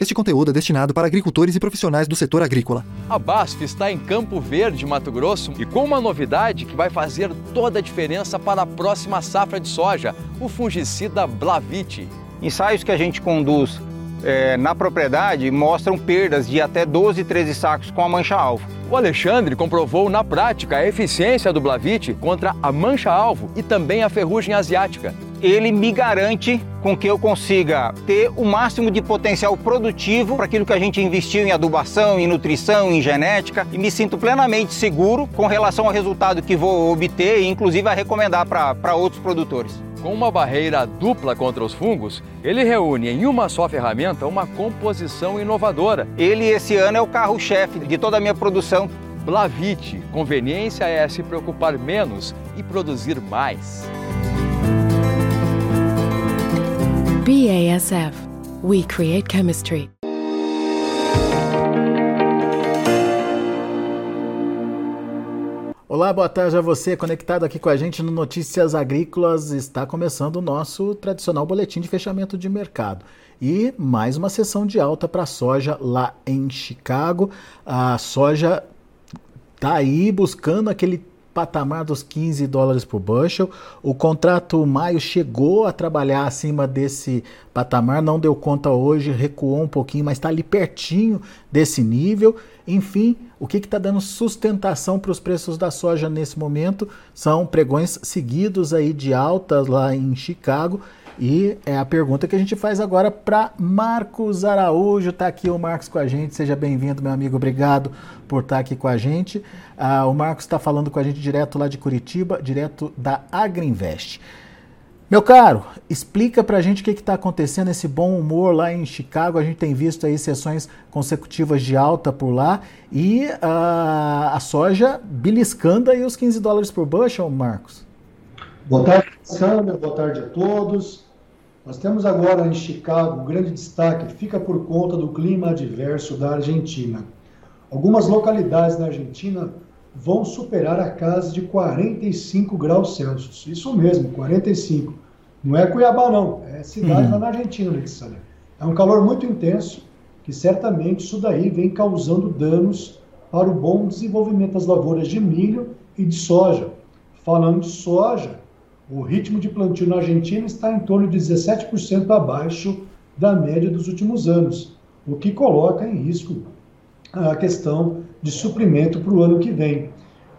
Este conteúdo é destinado para agricultores e profissionais do setor agrícola. A BASF está em Campo Verde, Mato Grosso, e com uma novidade que vai fazer toda a diferença para a próxima safra de soja, o fungicida Blavite. Ensaios que a gente conduz é, na propriedade mostram perdas de até 12, 13 sacos com a mancha-alvo. O Alexandre comprovou na prática a eficiência do Blavite contra a mancha-alvo e também a ferrugem asiática ele me garante com que eu consiga ter o máximo de potencial produtivo para aquilo que a gente investiu em adubação, em nutrição, em genética e me sinto plenamente seguro com relação ao resultado que vou obter e inclusive a recomendar para outros produtores. Com uma barreira dupla contra os fungos, ele reúne em uma só ferramenta uma composição inovadora. Ele esse ano é o carro-chefe de toda a minha produção. Blavite, conveniência é se preocupar menos e produzir mais. BASF. We create chemistry. Olá, boa tarde a você conectado aqui com a gente no Notícias Agrícolas. Está começando o nosso tradicional boletim de fechamento de mercado. E mais uma sessão de alta para a soja lá em Chicago. A soja está aí buscando aquele patamar dos 15 dólares por bushel. O contrato maio chegou a trabalhar acima desse patamar, não deu conta hoje, recuou um pouquinho, mas está ali pertinho desse nível. Enfim, o que está dando sustentação para os preços da soja nesse momento são pregões seguidos aí de altas lá em Chicago e é a pergunta que a gente faz agora para Marcos Araújo. Está aqui o Marcos com a gente. Seja bem-vindo, meu amigo. Obrigado por estar tá aqui com a gente. Ah, o Marcos está falando com a gente direto lá de Curitiba, direto da Agriinvest. Meu caro, explica para a gente o que está acontecendo, esse bom humor lá em Chicago. A gente tem visto aí sessões consecutivas de alta por lá e uh, a soja beliscando aí os 15 dólares por bushel, Marcos. Boa tarde, Sandra. Boa tarde a todos. Nós temos agora em Chicago um grande destaque, fica por conta do clima adverso da Argentina. Algumas localidades na Argentina vão superar a casa de 45 graus Celsius. Isso mesmo, 45. Não é Cuiabá, não. É cidade uhum. lá na Argentina, Alexandre. É um calor muito intenso que certamente isso daí vem causando danos para o bom desenvolvimento das lavouras de milho e de soja. Falando de soja, o ritmo de plantio na Argentina está em torno de 17% abaixo da média dos últimos anos, o que coloca em risco a questão de suprimento para o ano que vem.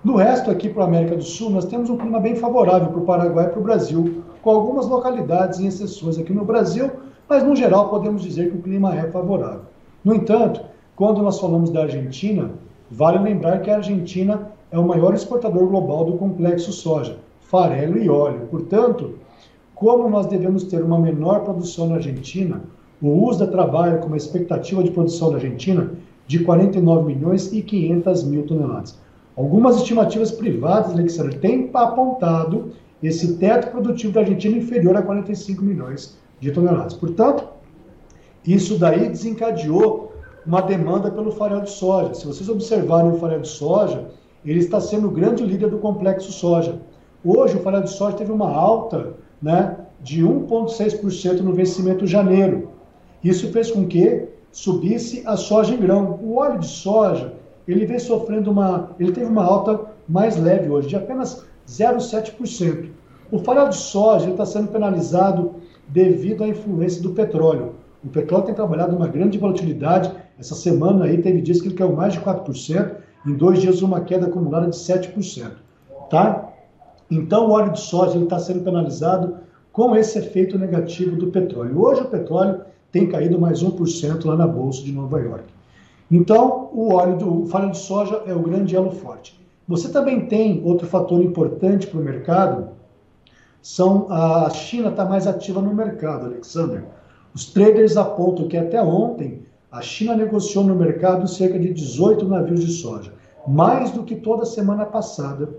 No resto, aqui para a América do Sul, nós temos um clima bem favorável para o Paraguai e para o Brasil, com algumas localidades e exceções aqui no Brasil, mas no geral podemos dizer que o clima é favorável. No entanto, quando nós falamos da Argentina, vale lembrar que a Argentina é o maior exportador global do complexo soja farelo e óleo. Portanto, como nós devemos ter uma menor produção na Argentina, o USDA trabalha com uma expectativa de produção na Argentina de 49 milhões e 500 mil toneladas. Algumas estimativas privadas, Alexandre, têm apontado esse teto produtivo da Argentina inferior a 45 milhões de toneladas. Portanto, isso daí desencadeou uma demanda pelo farelo de soja. Se vocês observarem o farelo de soja, ele está sendo o grande líder do complexo soja. Hoje o farelo de soja teve uma alta né, de 1,6% no vencimento de janeiro. Isso fez com que subisse a soja em grão. O óleo de soja ele vem sofrendo uma, ele teve uma alta mais leve hoje, de apenas 0,7%. O farelo de soja está sendo penalizado devido à influência do petróleo. O petróleo tem trabalhado uma grande volatilidade. Essa semana aí teve dias que ele caiu mais de 4%, em dois dias uma queda acumulada de 7%. Tá? Então, o óleo de soja está sendo penalizado com esse efeito negativo do petróleo. Hoje, o petróleo tem caído mais 1% lá na Bolsa de Nova York. Então, o óleo do farelo de soja é o grande elo forte. Você também tem outro fator importante para o mercado, são a China está mais ativa no mercado, Alexander. Os traders apontam que até ontem a China negociou no mercado cerca de 18 navios de soja, mais do que toda semana passada.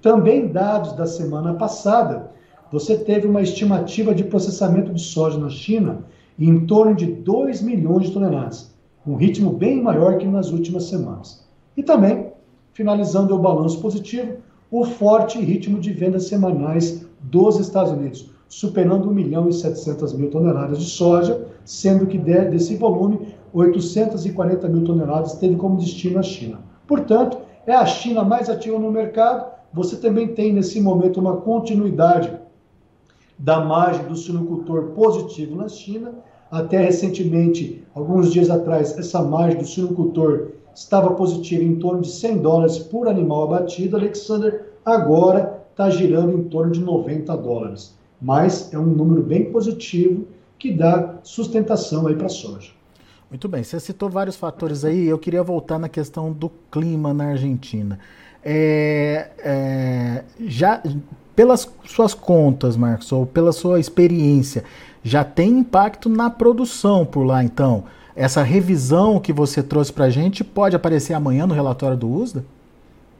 Também dados da semana passada, você teve uma estimativa de processamento de soja na China em torno de 2 milhões de toneladas, um ritmo bem maior que nas últimas semanas. E também, finalizando o balanço positivo, o forte ritmo de vendas semanais dos Estados Unidos, superando 1 milhão e 700 mil toneladas de soja, sendo que desse volume, 840 mil toneladas, teve como destino a China. Portanto, é a China mais ativa no mercado. Você também tem nesse momento uma continuidade da margem do suinocultor positivo na China. Até recentemente, alguns dias atrás, essa margem do suinocultor estava positiva em torno de 100 dólares por animal abatido. Alexander agora está girando em torno de 90 dólares. Mas é um número bem positivo que dá sustentação aí para a soja. Muito bem, você citou vários fatores aí, eu queria voltar na questão do clima na Argentina. É, é, já pelas suas contas, Marcos, ou pela sua experiência, já tem impacto na produção por lá, então? Essa revisão que você trouxe para a gente pode aparecer amanhã no relatório do USDA?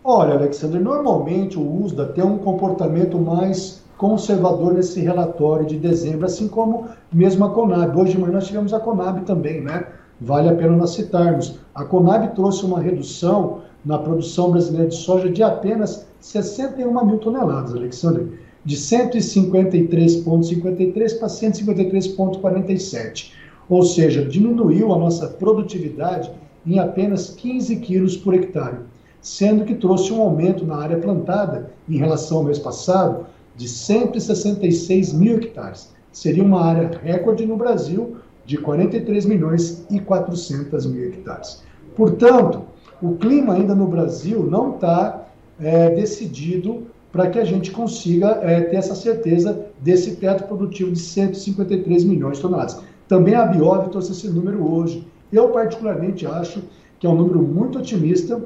Olha, Alexandre, normalmente o USDA tem um comportamento mais conservador nesse relatório de dezembro, assim como mesmo a Conab. Hoje de manhã nós tivemos a Conab também, né? Vale a pena nós citarmos. A Conab trouxe uma redução na produção brasileira de soja de apenas 61 mil toneladas, Alexandre, de 153,53 para 153,47. Ou seja, diminuiu a nossa produtividade em apenas 15 quilos por hectare, sendo que trouxe um aumento na área plantada em relação ao mês passado de 166 mil hectares. Seria uma área recorde no Brasil de 43 milhões e 400 mil hectares. Portanto, o clima ainda no Brasil não está é, decidido para que a gente consiga é, ter essa certeza desse teto produtivo de 153 milhões de toneladas. Também a Biov trouxe esse número hoje. Eu, particularmente, acho que é um número muito otimista.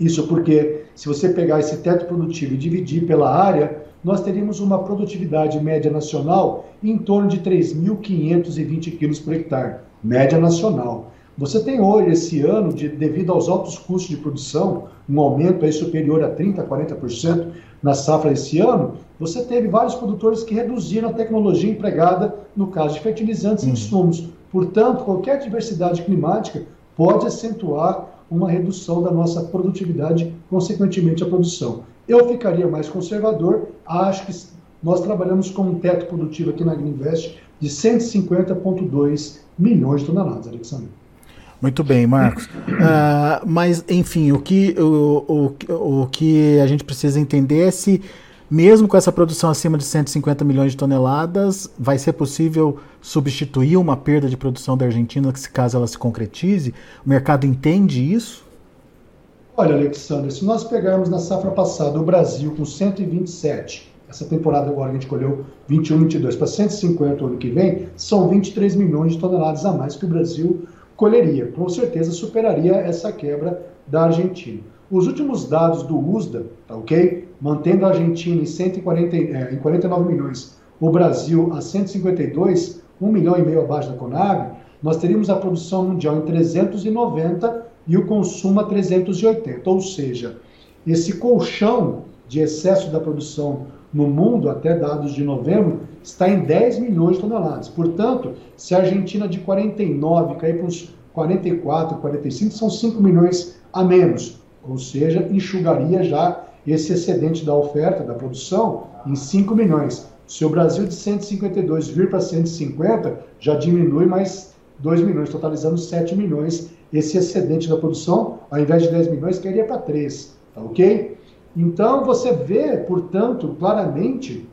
Isso porque, se você pegar esse teto produtivo e dividir pela área, nós teríamos uma produtividade média nacional em torno de 3.520 quilos por hectare, média nacional. Você tem hoje, esse ano, de, devido aos altos custos de produção, um aumento aí superior a 30%, 40% na safra esse ano, você teve vários produtores que reduziram a tecnologia empregada no caso de fertilizantes e uhum. insumos. Portanto, qualquer diversidade climática pode acentuar uma redução da nossa produtividade, consequentemente a produção. Eu ficaria mais conservador, acho que nós trabalhamos com um teto produtivo aqui na Greenvest de 150,2 milhões de toneladas, Alexandre. Muito bem, Marcos. Uh, mas, enfim, o que, o, o, o que a gente precisa entender é se, mesmo com essa produção acima de 150 milhões de toneladas, vai ser possível substituir uma perda de produção da Argentina, se caso ela se concretize? O mercado entende isso? Olha, Alexandre, se nós pegarmos na safra passada o Brasil com 127, essa temporada agora a gente colheu 21, 22 para 150 o ano que vem, são 23 milhões de toneladas a mais que o Brasil colheria. Com certeza superaria essa quebra da Argentina. Os últimos dados do USDA, tá ok? Mantendo a Argentina em, 140, é, em 49 milhões, o Brasil a 152, 1 milhão e meio abaixo da Conab, nós teríamos a produção mundial em 390 e o consumo a 380. Ou seja, esse colchão de excesso da produção no mundo, até dados de novembro, está em 10 milhões de toneladas. Portanto, se a Argentina de 49 cair para uns 44, 45, são 5 milhões a menos. Ou seja, enxugaria já esse excedente da oferta, da produção, em 5 milhões. Se o Brasil de 152 vir para 150, já diminui mais 2 milhões, totalizando 7 milhões esse excedente da produção, ao invés de 10 milhões, queria para 3, tá ok? Então você vê, portanto, claramente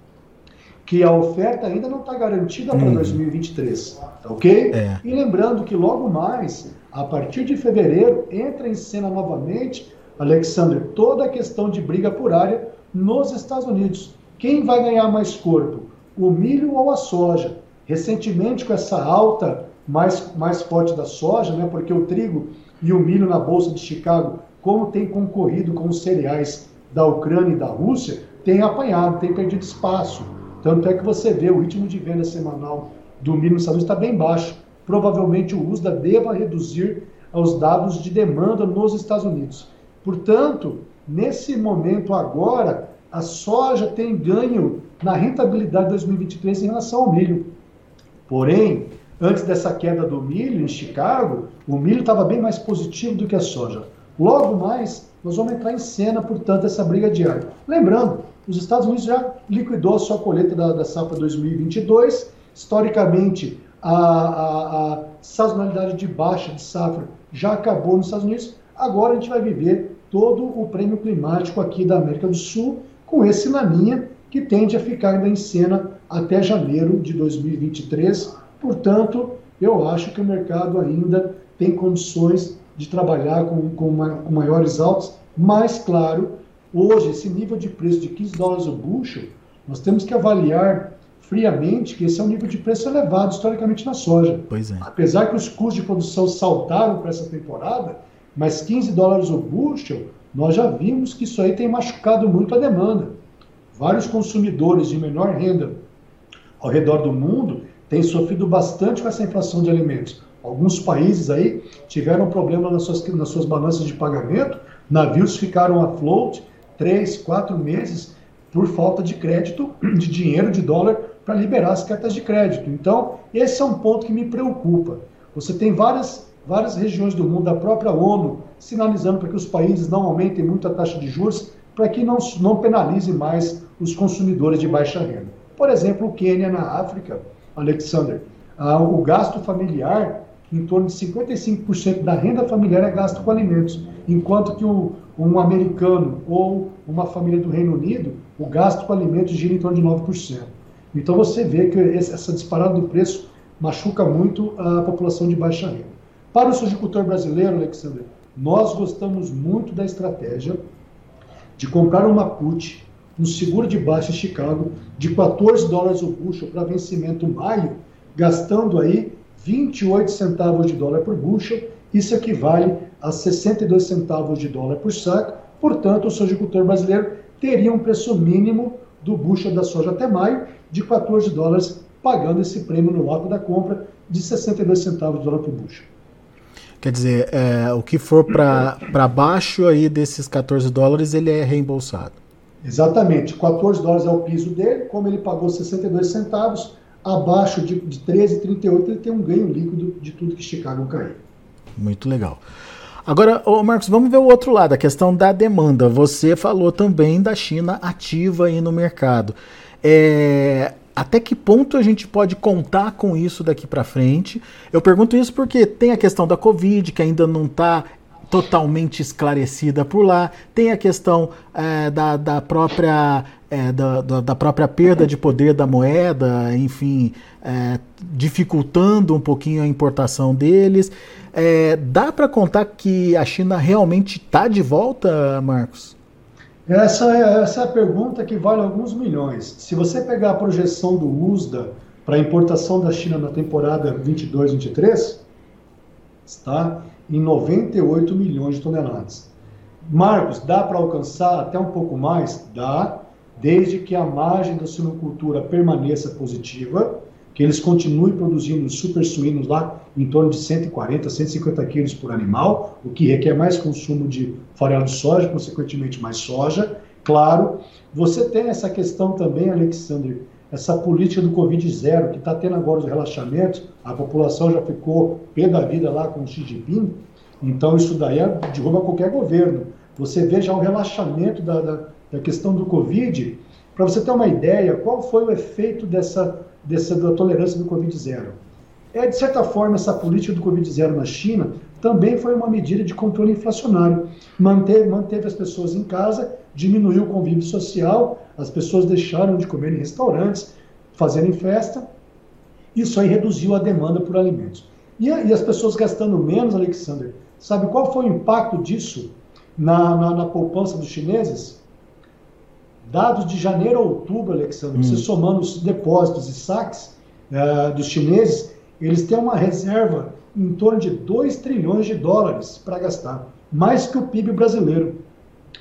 que a oferta ainda não está garantida para 2023, uhum. tá ok? É. E lembrando que logo mais, a partir de fevereiro, entra em cena novamente, Alexander, toda a questão de briga por área nos Estados Unidos. Quem vai ganhar mais corpo? O milho ou a soja? Recentemente, com essa alta mais, mais forte da soja, né? porque o trigo e o milho na Bolsa de Chicago, como tem concorrido com os cereais da Ucrânia e da Rússia, tem apanhado, tem perdido espaço. Tanto é que você vê o ritmo de venda semanal do milho nos Estados Unidos está bem baixo. Provavelmente o USDA deva reduzir os dados de demanda nos Estados Unidos. Portanto, nesse momento agora, a soja tem ganho na rentabilidade de 2023 em relação ao milho. Porém, antes dessa queda do milho em Chicago, o milho estava bem mais positivo do que a soja. Logo mais, nós vamos entrar em cena, portanto, essa briga diária. Lembrando, os Estados Unidos já liquidou a sua colheita da, da safra 2022. Historicamente, a, a, a sazonalidade de baixa de safra já acabou nos Estados Unidos, agora a gente vai viver todo o prêmio climático aqui da América do Sul com esse laninha que tende a ficar ainda em cena até janeiro de 2023. Portanto, eu acho que o mercado ainda tem condições de trabalhar com, com, com maiores altos, mas, claro, hoje, esse nível de preço de 15 dólares o bushel, nós temos que avaliar friamente que esse é um nível de preço elevado historicamente na soja. Pois é. Apesar que os custos de produção saltaram para essa temporada, mas 15 dólares o bushel, nós já vimos que isso aí tem machucado muito a demanda. Vários consumidores de menor renda ao redor do mundo têm sofrido bastante com essa inflação de alimentos. Alguns países aí tiveram problema nas suas, nas suas balanças de pagamento, navios ficaram afloat três, quatro meses por falta de crédito, de dinheiro, de dólar, para liberar as cartas de crédito. Então, esse é um ponto que me preocupa. Você tem várias, várias regiões do mundo, da própria ONU, sinalizando para que os países não aumentem muito a taxa de juros, para que não, não penalize mais os consumidores de baixa renda. Por exemplo, o Quênia, na África, Alexander, ah, o gasto familiar, em torno de 55% da renda familiar é gasto com alimentos, enquanto que o, um americano ou uma família do Reino Unido, o gasto com alimentos gira em torno de 9%. Então você vê que essa disparada do preço machuca muito a população de baixa renda. Para o sojicultor brasileiro, Alexander, nós gostamos muito da estratégia de comprar uma put, um seguro de baixa em Chicago, de 14 dólares o bushel para vencimento maio, gastando aí 28 centavos de dólar por bushel, isso equivale a 62 centavos de dólar por saco, portanto, o sojicultor brasileiro teria um preço mínimo do bushel da soja até maio de 14 dólares, pagando esse prêmio no lote da compra de 62 centavos de dólar por bushel. Quer dizer, é, o que for para baixo aí desses 14 dólares, ele é reembolsado. Exatamente. 14 dólares é o piso dele, como ele pagou 62 centavos, abaixo de, de 13,38 ele tem um ganho líquido de tudo que Chicago caiu. Muito legal. Agora, ô Marcos, vamos ver o outro lado, a questão da demanda. Você falou também da China ativa aí no mercado. É, até que ponto a gente pode contar com isso daqui para frente? Eu pergunto isso porque tem a questão da Covid, que ainda não está totalmente esclarecida por lá, tem a questão é, da, da, própria, é, da, da, própria perda de poder da moeda, enfim, é, dificultando um pouquinho a importação deles. É, dá para contar que a China realmente está de volta, Marcos? Essa é, essa é a pergunta que vale alguns milhões. Se você pegar a projeção do USDA para a importação da China na temporada 22-23, está em 98 milhões de toneladas. Marcos, dá para alcançar até um pouco mais? Dá, desde que a margem da suinocultura permaneça positiva que eles continuem produzindo super suínos lá em torno de 140, 150 quilos por animal, o que requer mais consumo de farelo de soja, consequentemente mais soja. Claro, você tem essa questão também, Alexander, essa política do Covid zero, que está tendo agora os relaxamentos, a população já ficou pé da vida lá com o Xi Jinping, então isso daí é, derruba qualquer governo. Você vê já o relaxamento da, da, da questão do Covid, para você ter uma ideia, qual foi o efeito dessa dessa da tolerância do Covid-0. É, de certa forma, essa política do Covid-0 na China também foi uma medida de controle inflacionário. Manteve, manteve as pessoas em casa, diminuiu o convívio social, as pessoas deixaram de comer em restaurantes, fazerem festa. Isso aí reduziu a demanda por alimentos. E, e as pessoas gastando menos, Alexander, sabe qual foi o impacto disso na, na, na poupança dos chineses? Dados de janeiro a outubro, Alexandre, hum. você somando os depósitos e saques uh, dos chineses, eles têm uma reserva em torno de 2 trilhões de dólares para gastar, mais que o PIB brasileiro.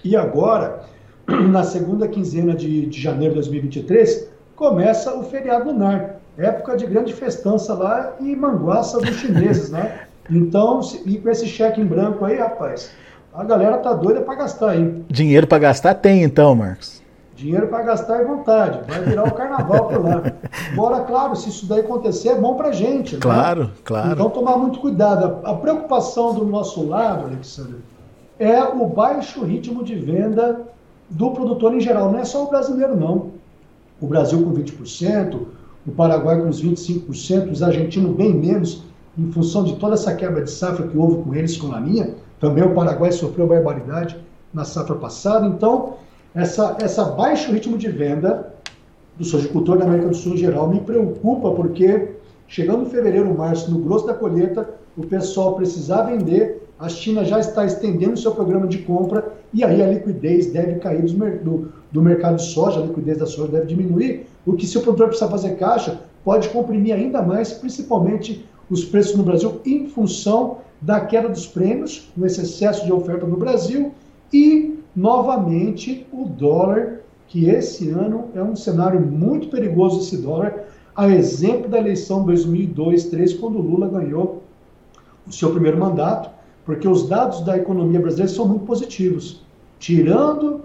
E agora, na segunda quinzena de, de janeiro de 2023, começa o feriado lunar, época de grande festança lá e manguaça dos chineses, né? Então, e com esse cheque em branco aí, rapaz, a galera tá doida para gastar aí. Dinheiro para gastar tem então, Marcos. Dinheiro para gastar é vontade, vai virar o carnaval por lá. Agora, claro, se isso daí acontecer, é bom para gente. Né? Claro, claro. Então, tomar muito cuidado. A preocupação do nosso lado, Alexandre, é o baixo ritmo de venda do produtor em geral. Não é só o brasileiro, não. O Brasil com 20%, o Paraguai com uns 25%, os argentinos bem menos, em função de toda essa quebra de safra que houve com eles, com a minha. Também o Paraguai sofreu barbaridade na safra passada. Então, essa, essa baixo ritmo de venda do sojicultor da América do Sul em geral me preocupa, porque chegando em fevereiro, março, no grosso da colheita, o pessoal precisar vender, a China já está estendendo seu programa de compra e aí a liquidez deve cair do, do mercado de soja, a liquidez da soja deve diminuir, o que se o produtor precisar fazer caixa, pode comprimir ainda mais, principalmente os preços no Brasil, em função da queda dos prêmios, com esse excesso de oferta no Brasil, e, novamente, o dólar, que esse ano é um cenário muito perigoso, esse dólar, a exemplo da eleição 2002-2003, quando Lula ganhou o seu primeiro mandato, porque os dados da economia brasileira são muito positivos, tirando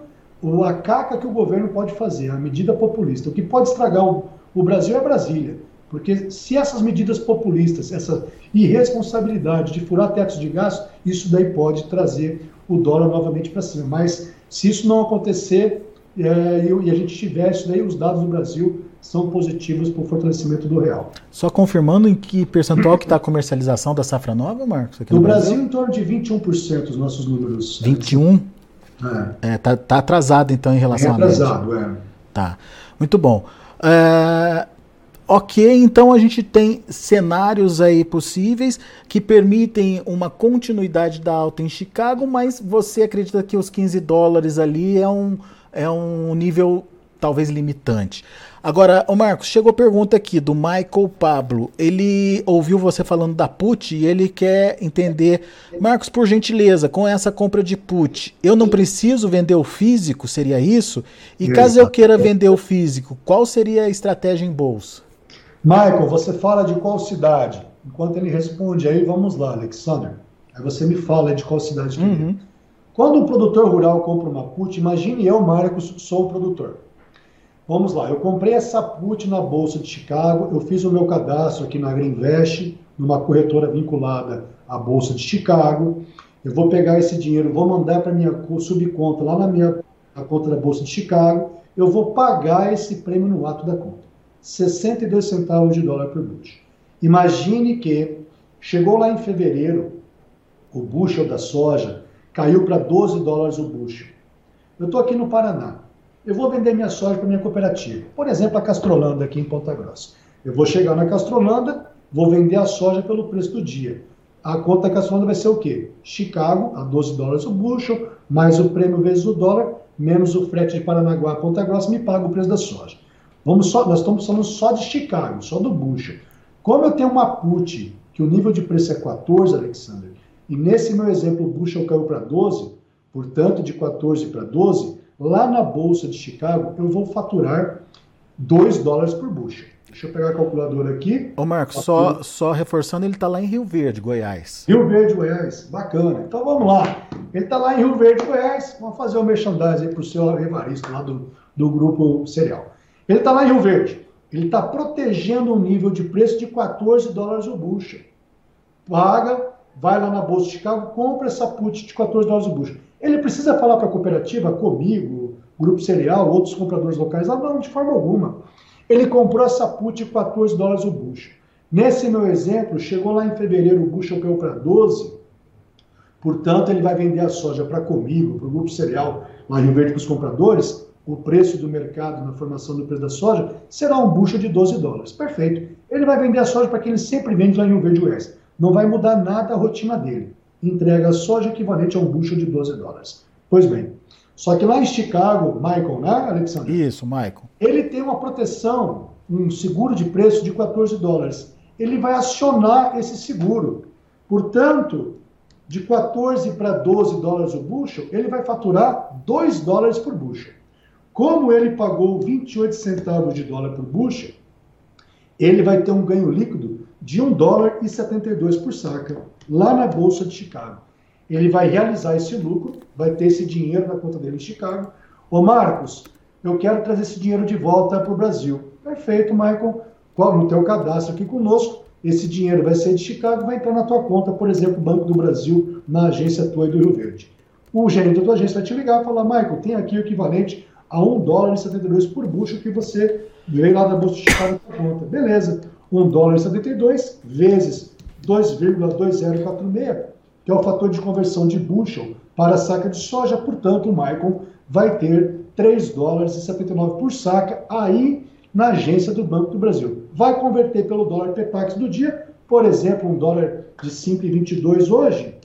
a caca que o governo pode fazer, a medida populista. O que pode estragar o, o Brasil é Brasília. Porque se essas medidas populistas, essa irresponsabilidade de furar tetos de gasto, isso daí pode trazer o dólar novamente para cima. Mas se isso não acontecer é, e, a gente tiver isso daí, os dados do Brasil são positivos para o fortalecimento do real. Só confirmando em que percentual que está a comercialização da safra nova, Marcos? no, no Brasil, Brasil, em torno de 21% os nossos números. 21? É. é tá, tá atrasado então em relação é atrasado, a é. Tá. Muito bom. É, Ok, então a gente tem cenários aí possíveis que permitem uma continuidade da alta em Chicago, mas você acredita que os 15 dólares ali é um, é um nível talvez limitante. Agora, o Marcos, chegou a pergunta aqui do Michael Pablo. Ele ouviu você falando da put e ele quer entender, Marcos, por gentileza, com essa compra de put, eu não preciso vender o físico, seria isso? E caso eu queira vender o físico, qual seria a estratégia em bolsa? Michael, você fala de qual cidade? Enquanto ele responde aí, vamos lá, Alexander. Aí você me fala de qual cidade que é. uhum. é. Quando um produtor rural compra uma put, imagine eu, Marcos, sou o produtor. Vamos lá, eu comprei essa put na Bolsa de Chicago, eu fiz o meu cadastro aqui na Greenvest, numa corretora vinculada à Bolsa de Chicago. Eu vou pegar esse dinheiro, vou mandar para minha subconta lá na minha conta da Bolsa de Chicago, eu vou pagar esse prêmio no ato da conta. 62 centavos de dólar por bushel. Imagine que chegou lá em fevereiro, o bushel da soja caiu para 12 dólares o bushel. Eu estou aqui no Paraná eu vou vender minha soja para minha cooperativa. Por exemplo, a Castrolanda aqui em Ponta Grossa. Eu vou chegar na Castrolanda, vou vender a soja pelo preço do dia. A conta da Castrolanda vai ser o quê? Chicago, a 12 dólares o bushel, mais o prêmio vezes o dólar, menos o frete de Paranaguá a Ponta Grossa, me paga o preço da soja. Vamos só, nós estamos falando só de Chicago, só do bushel. Como eu tenho uma put, que o nível de preço é 14, Alexander, e nesse meu exemplo o bushel caiu para 12, portanto de 14 para 12, Lá na Bolsa de Chicago, eu vou faturar 2 dólares por bushel. Deixa eu pegar a calculadora aqui. Ô Marcos, só, só reforçando, ele está lá em Rio Verde, Goiás. Rio Verde, Goiás. Bacana. Então vamos lá. Ele está lá em Rio Verde, Goiás. Vamos fazer o um merchandising para o seu Evaristo, lá do, do grupo Cereal. Ele está lá em Rio Verde. Ele está protegendo um nível de preço de 14 dólares o bushel. Paga, vai lá na Bolsa de Chicago, compra essa put de 14 dólares o bushel. Ele precisa falar para a cooperativa, comigo, Grupo Cereal, outros compradores locais? Ah, não, de forma alguma. Ele comprou essa put de 14 dólares o bushel. Nesse meu exemplo, chegou lá em fevereiro, o bushel caiu para 12, portanto, ele vai vender a soja para comigo, para o Grupo Cereal, lá em Rio Verde para os compradores, o preço do mercado na formação do preço da soja será um bushel de 12 dólares. Perfeito. Ele vai vender a soja para quem ele sempre vende lá em Rio Verde Oeste. Não vai mudar nada a rotina dele entrega soja equivalente a um bushel de 12 dólares. Pois bem, só que lá em Chicago, Michael, né, Alexandre? Isso, Michael. Ele tem uma proteção, um seguro de preço de 14 dólares. Ele vai acionar esse seguro. Portanto, de 14 para 12 dólares o bushel, ele vai faturar 2 dólares por bushel. Como ele pagou 28 centavos de dólar por bushel, ele vai ter um ganho líquido de 1 dólar e 72 por saca lá na Bolsa de Chicago. Ele vai realizar esse lucro, vai ter esse dinheiro na conta dele em Chicago. Ô Marcos, eu quero trazer esse dinheiro de volta para o Brasil. Perfeito, Michael. No teu cadastro aqui conosco, esse dinheiro vai ser de Chicago, vai entrar na tua conta, por exemplo, Banco do Brasil, na agência tua do Rio Verde. O gerente da tua agência vai te ligar e falar, Michael, tem aqui o equivalente a 1 dólar e 72 por bushel que você veio lá da Bolsa de Chicago por conta. Beleza, 1 dólar e 72 vezes 2,2046, que é o fator de conversão de bushel para saca de soja, portanto, o Michael vai ter 3 dólares e 79 por saca aí na agência do Banco do Brasil. Vai converter pelo dólar PEPAX do dia, por exemplo, um dólar de 5,22 hoje,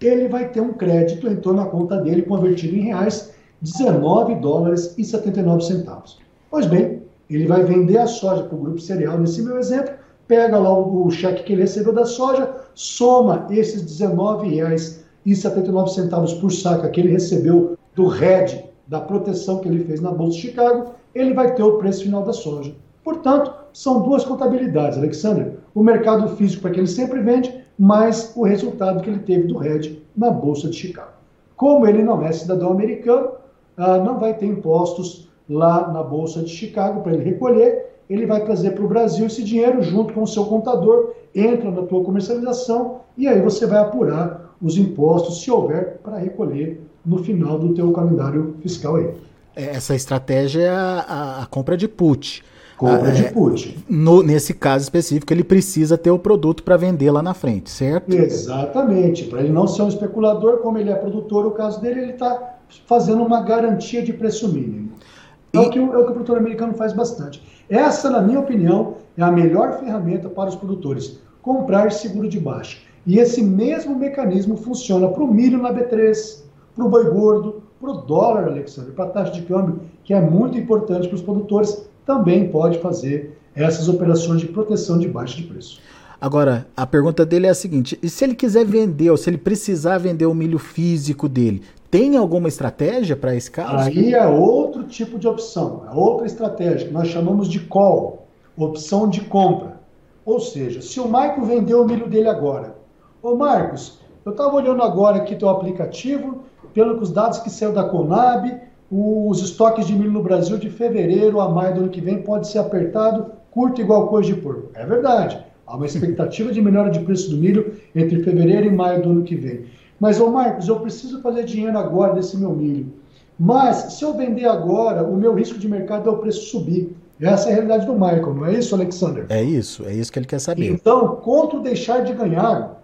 ele vai ter um crédito em torno da conta dele convertido em reais 19 dólares e 79 centavos. Pois bem, ele vai vender a soja para o grupo cereal, nesse meu exemplo, pega lá o, o cheque que ele recebeu da soja, soma esses 19 reais e 79 centavos por saca que ele recebeu do RED, da proteção que ele fez na Bolsa de Chicago, ele vai ter o preço final da soja. Portanto, são duas contabilidades, Alexander. O mercado físico para que ele sempre vende, mais o resultado que ele teve do RED na Bolsa de Chicago. Como ele não é cidadão americano, ah, não vai ter impostos lá na Bolsa de Chicago para ele recolher, ele vai trazer para o Brasil esse dinheiro junto com o seu contador, entra na tua comercialização e aí você vai apurar os impostos, se houver, para recolher no final do teu calendário fiscal aí. Essa estratégia é a, a, a compra de put. Compra de é, put. No, nesse caso específico, ele precisa ter o produto para vender lá na frente, certo? Exatamente. Para ele não ser um especulador, como ele é produtor, o caso dele, ele está fazendo uma garantia de preço mínimo. É, e... o que, é o que o produtor americano faz bastante. Essa, na minha opinião, é a melhor ferramenta para os produtores. Comprar seguro de baixa. E esse mesmo mecanismo funciona para o milho na B3, para o boi gordo, para o dólar, Alexandre, para a taxa de câmbio, que é muito importante para os produtores também pode fazer essas operações de proteção de baixa de preço. Agora, a pergunta dele é a seguinte: e se ele quiser vender, ou se ele precisar vender o milho físico dele, tem alguma estratégia para esse caso? Aí é outro tipo de opção, é outra estratégia que nós chamamos de call, opção de compra. Ou seja, se o Marco vendeu o milho dele agora, ô Marcos, eu estava olhando agora aqui teu aplicativo, pelos dados que saiu da Conab, os estoques de milho no Brasil de fevereiro a maio do ano que vem pode ser apertado, curto igual coisa de porco. É verdade. Há uma expectativa de melhora de preço do milho entre fevereiro e maio do ano que vem. Mas, ô Marcos, eu preciso fazer dinheiro agora desse meu milho. Mas, se eu vender agora, o meu risco de mercado é o preço subir. Essa é a realidade do Michael, não é isso, Alexander? É isso, é isso que ele quer saber. Então, contra o deixar de ganhar,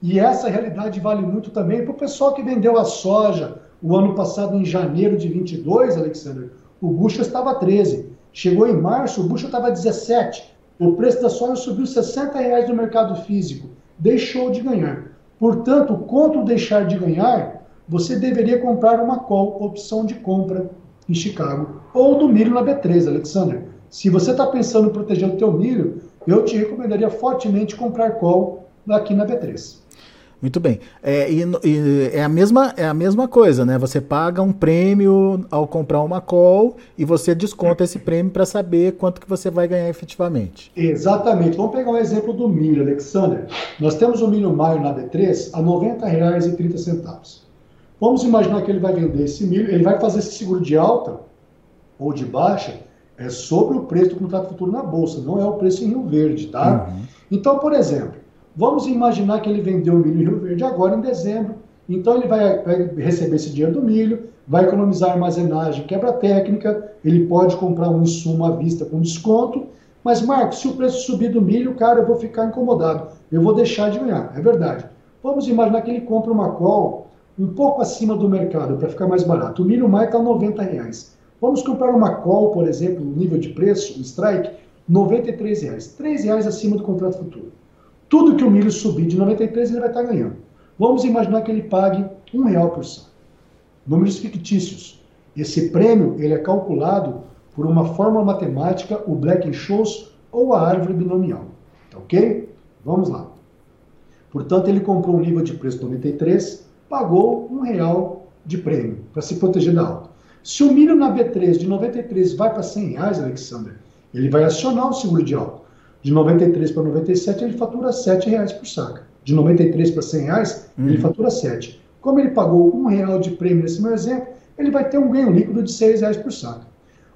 e essa realidade vale muito também para o pessoal que vendeu a soja, o ano passado, em janeiro de 22, Alexander, o bucho estava 13. Chegou em março, o bucho estava 17. O preço da soja subiu 60 reais no mercado físico. Deixou de ganhar. Portanto, contra o deixar de ganhar, você deveria comprar uma call, opção de compra em Chicago, ou do milho na B3, Alexander. Se você está pensando em proteger o teu milho, eu te recomendaria fortemente comprar call aqui na B3. Muito bem. É, e, e, é, a mesma, é a mesma coisa, né? Você paga um prêmio ao comprar uma call e você desconta esse prêmio para saber quanto que você vai ganhar efetivamente. Exatamente. Vamos pegar um exemplo do milho, Alexander. Nós temos o milho maio na B3 a R$ 90,30. Vamos imaginar que ele vai vender esse milho, ele vai fazer esse seguro de alta ou de baixa é sobre o preço do contrato futuro na bolsa, não é o preço em Rio Verde, tá? Uhum. Então, por exemplo, Vamos imaginar que ele vendeu o milho em Rio Verde agora em dezembro. Então ele vai, vai receber esse dinheiro do milho, vai economizar armazenagem, quebra técnica, ele pode comprar um insumo à vista com desconto. Mas, Marcos, se o preço subir do milho, cara, eu vou ficar incomodado. Eu vou deixar de ganhar. É verdade. Vamos imaginar que ele compra uma call um pouco acima do mercado para ficar mais barato. O milho mais está 90 reais. Vamos comprar uma call, por exemplo, nível de preço, um strike, 93 reais. R$ reais acima do contrato futuro. Tudo que o milho subir de 93, ele vai estar ganhando. Vamos imaginar que ele pague um real por saco. Números fictícios. Esse prêmio ele é calculado por uma fórmula matemática, o Black-Scholes ou a árvore binomial. Tá ok? Vamos lá. Portanto, ele comprou um nível de preço 93, pagou um real de prêmio para se proteger da alta. Se o milho na B3 de 93 vai para 100 reais, Alexander, ele vai acionar o seguro de alta. De 93 para 97, ele fatura R$ reais por saca. De 93 para 100 reais, uhum. ele fatura 7. Como ele pagou um real de prêmio nesse meu exemplo, ele vai ter um ganho líquido de 6 reais por saca.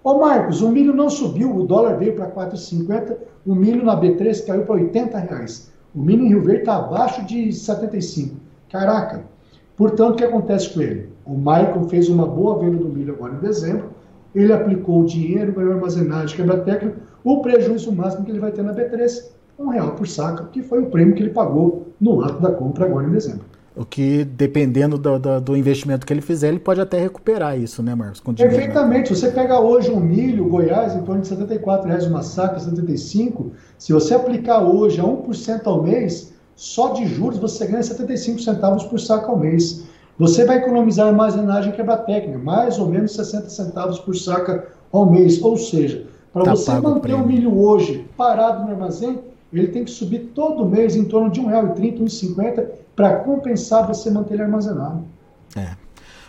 Ô Marcos, o milho não subiu, o dólar veio para 4,50, o milho na B3 caiu para 80 reais. O milho em Rio Verde está abaixo de 75. Caraca! Portanto, o que acontece com ele? O Michael fez uma boa venda do milho agora em dezembro, ele aplicou o dinheiro, ganhou armazenagem, quebra técnica, o prejuízo máximo que ele vai ter na B3, um real por saco, que foi o prêmio que ele pagou no ato da compra agora em dezembro. O que, dependendo do, do, do, investimento que ele fizer, ele pode até recuperar isso, né, Marcos? Com Perfeitamente. Você pega hoje um milho, Goiás, em torno de R$ 74,00 uma saca, 75. Se você aplicar hoje a 1% ao mês, só de juros você ganha 75 centavos por saco ao mês. Você vai economizar armazenagem quebra técnica, mais ou menos 60 centavos por saca ao mês. Ou seja, para tá você manter o, o milho hoje parado no armazém, ele tem que subir todo mês em torno de R$ 1,30, R$ 1,50 para compensar você manter ele armazenado. É.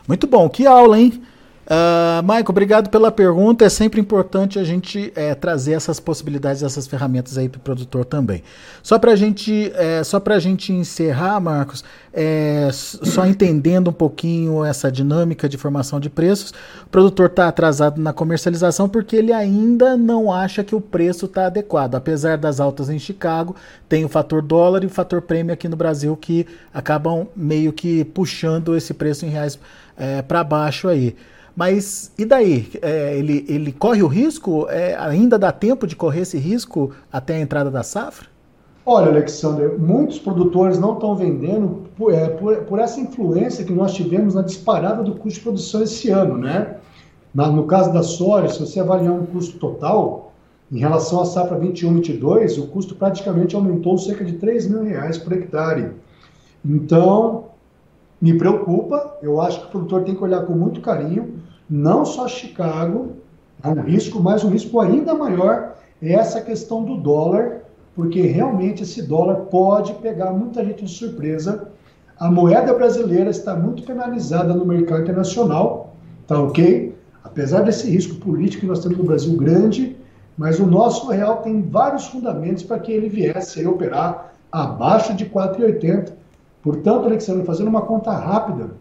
Muito bom, que aula, hein? Uh, Maico, obrigado pela pergunta. É sempre importante a gente é, trazer essas possibilidades, essas ferramentas aí para o produtor também. Só para gente, é, só a gente encerrar, Marcos, é, só entendendo um pouquinho essa dinâmica de formação de preços, o produtor está atrasado na comercialização porque ele ainda não acha que o preço está adequado. Apesar das altas em Chicago, tem o fator dólar e o fator prêmio aqui no Brasil que acabam meio que puxando esse preço em reais é, para baixo aí. Mas e daí? É, ele, ele corre o risco? É, ainda dá tempo de correr esse risco até a entrada da safra? Olha, Alexander, muitos produtores não estão vendendo por, é, por, por, essa influência que nós tivemos na disparada do custo de produção esse ano, né? Na, no caso da soja, se você avaliar um custo total, em relação à safra 21-22, o custo praticamente aumentou cerca de 3 mil reais por hectare. Então, me preocupa, eu acho que o produtor tem que olhar com muito carinho, não só Chicago, é um risco, mas um risco ainda maior é essa questão do dólar, porque realmente esse dólar pode pegar muita gente de surpresa. A moeda brasileira está muito penalizada no mercado internacional, tá ok? Apesar desse risco político que nós temos no Brasil grande, mas o nosso real tem vários fundamentos para que ele viesse a operar abaixo de 4,80 Portanto, Alexandre, fazendo uma conta rápida,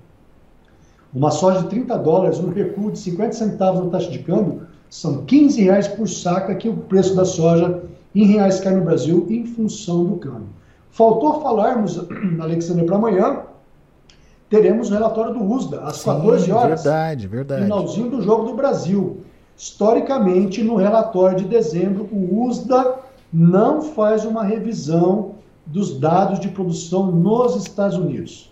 uma soja de 30 dólares, um recuo de 50 centavos na taxa de câmbio, são 15 reais por saca que o preço da soja em reais cai no Brasil em função do câmbio. Faltou falarmos, Alexandre, para amanhã, teremos o relatório do USDA, às Sim, 14 horas. Verdade, verdade. Finalzinho do Jogo do Brasil. Historicamente, no relatório de dezembro, o USDA não faz uma revisão dos dados de produção nos Estados Unidos.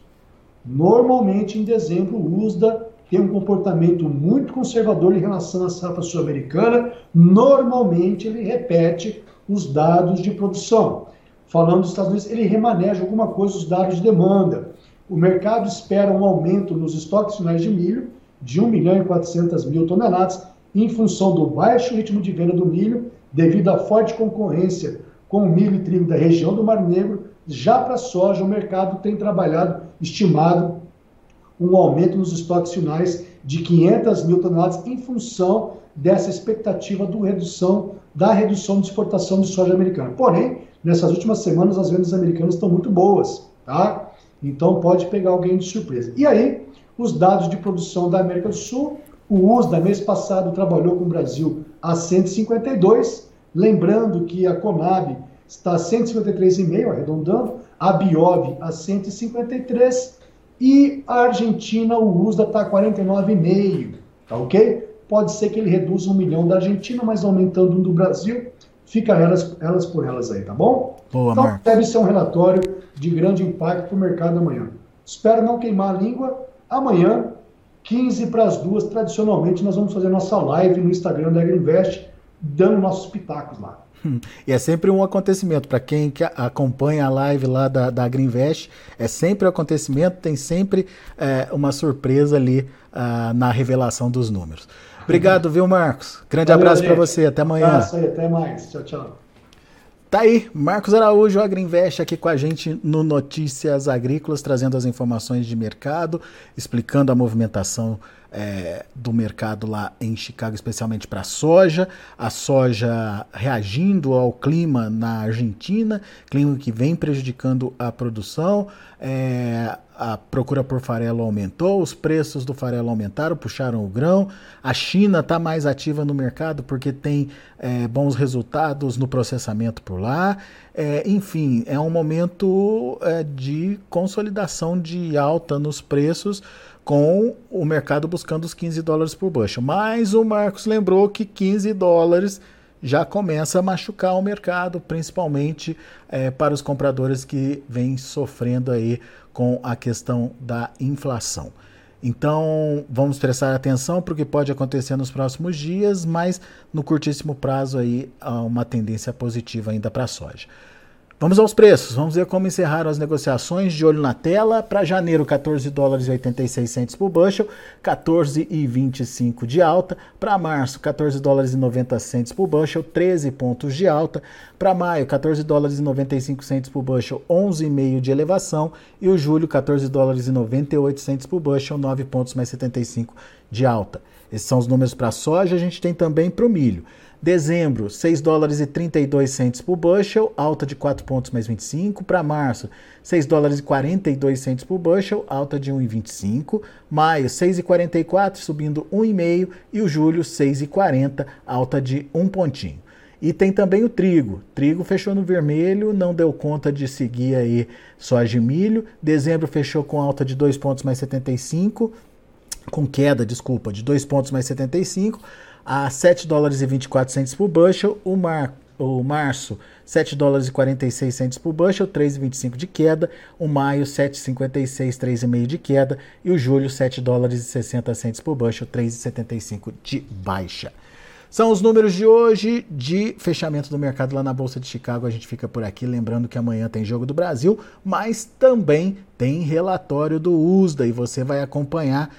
Normalmente, em dezembro, o USDA tem um comportamento muito conservador em relação à safra sul-americana. Normalmente, ele repete os dados de produção. Falando dos Estados Unidos, ele remaneja alguma coisa os dados de demanda. O mercado espera um aumento nos estoques finais de milho de 1 milhão e 400 mil toneladas, em função do baixo ritmo de venda do milho, devido à forte concorrência com o milho e trigo da região do Mar Negro. Já para a soja, o mercado tem trabalhado, estimado, um aumento nos estoques finais de 500 mil toneladas em função dessa expectativa do redução, da redução de exportação de soja americana. Porém, nessas últimas semanas, as vendas americanas estão muito boas, tá? Então pode pegar alguém de surpresa. E aí, os dados de produção da América do Sul, o USDA mês passado trabalhou com o Brasil a 152, Lembrando que a Conab está a 153,5, arredondando, a Biov a 153 e a Argentina, o USDA está a 49,5, tá ok? Pode ser que ele reduza um milhão da Argentina, mas aumentando um do Brasil, fica elas, elas por elas aí, tá bom? Boa, então Marcos. deve ser um relatório de grande impacto para o mercado amanhã. Espero não queimar a língua. Amanhã, 15 para as duas, tradicionalmente, nós vamos fazer nossa live no Instagram da Agriinvest dando nossos pitacos lá. Hum, e é sempre um acontecimento. Para quem que acompanha a live lá da, da Greenvest, é sempre um acontecimento, tem sempre é, uma surpresa ali uh, na revelação dos números. Obrigado, viu, Marcos? Grande Valeu, abraço para você, até amanhã. Abraço aí, até mais. Tchau, tchau. Tá aí, Marcos Araújo, Agriinvest, aqui com a gente no Notícias Agrícolas, trazendo as informações de mercado, explicando a movimentação é, do mercado lá em Chicago, especialmente para a soja, a soja reagindo ao clima na Argentina, clima que vem prejudicando a produção, é, a procura por farelo aumentou, os preços do farelo aumentaram, puxaram o grão. A China está mais ativa no mercado porque tem é, bons resultados no processamento por lá. É, enfim, é um momento é, de consolidação de alta nos preços com o mercado buscando os 15 dólares por bushel. Mas o Marcos lembrou que 15 dólares já começa a machucar o mercado, principalmente é, para os compradores que vêm sofrendo aí com a questão da inflação. Então, vamos prestar atenção para o que pode acontecer nos próximos dias, mas no curtíssimo prazo aí há uma tendência positiva ainda para a soja. Vamos aos preços, vamos ver como encerraram as negociações de olho na tela. Para janeiro, 14 dólares e 86 centos por bushel, 14 e 25 de alta. Para março, 14 dólares e 90 centos por bushel, 13 pontos de alta. Para maio, 14 dólares e 95 centos por bushel, 11,5 de elevação. E o julho, 14 dólares e 98 centos por bushel, 9 pontos mais 75 de alta. Esses são os números para a soja, a gente tem também para o milho. Dezembro, 6 dólares e 32 centos por bushel, alta de 4 pontos mais 25. Para março, 6 dólares e 42 centos por bushel, alta de 1,25. Maio, 6,44, subindo 1,5. E o julho, 6,40, alta de 1 pontinho. E tem também o trigo. Trigo fechou no vermelho, não deu conta de seguir aí soja e milho. Dezembro fechou com alta de 2 pontos mais 75, com queda, desculpa, de 2 pontos mais 75 a 7 dólares e 24 centos por bushel, o, mar, o março 7 dólares e 46 centos por bushel, 3,25 de queda, o maio 7,56, 3,5 de queda e o julho 7 dólares e 60 centos por bushel, 3,75 de baixa. São os números de hoje de fechamento do mercado lá na Bolsa de Chicago. A gente fica por aqui, lembrando que amanhã tem Jogo do Brasil, mas também tem relatório do USDA e você vai acompanhar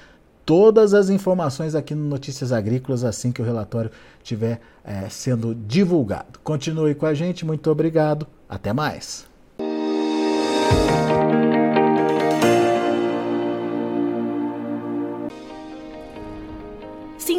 todas as informações aqui no Notícias Agrícolas assim que o relatório estiver é, sendo divulgado. Continue com a gente, muito obrigado, até mais.